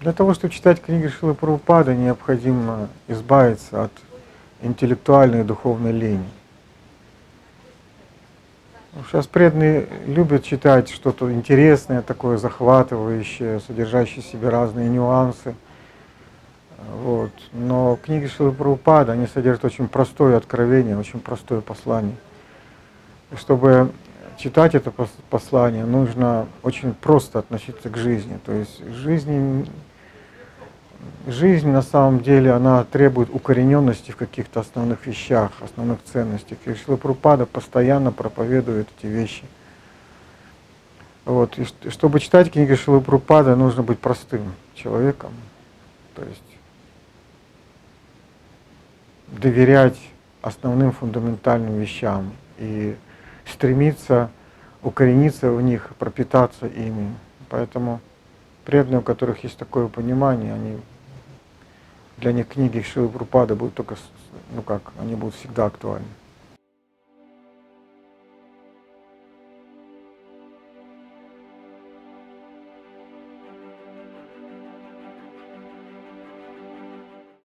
Для того, чтобы читать книги Шилы Прабхупады, необходимо избавиться от интеллектуальной и духовной лени. Сейчас преданные любят читать что-то интересное, такое захватывающее, содержащее в себе разные нюансы. Вот. Но книги Шилы Прабхупада, они содержат очень простое откровение, очень простое послание. И чтобы читать это послание, нужно очень просто относиться к жизни. То есть жизни, жизнь на самом деле, она требует укорененности в каких-то основных вещах, основных ценностях. И Шила Прупада постоянно проповедует эти вещи. Вот. И чтобы читать книги Шилы Прупада, нужно быть простым человеком. То есть доверять основным фундаментальным вещам и стремиться укорениться в них, пропитаться ими. Поэтому преданные, у которых есть такое понимание, они для них книги Шилы Прупады будут только, ну как, они будут всегда актуальны.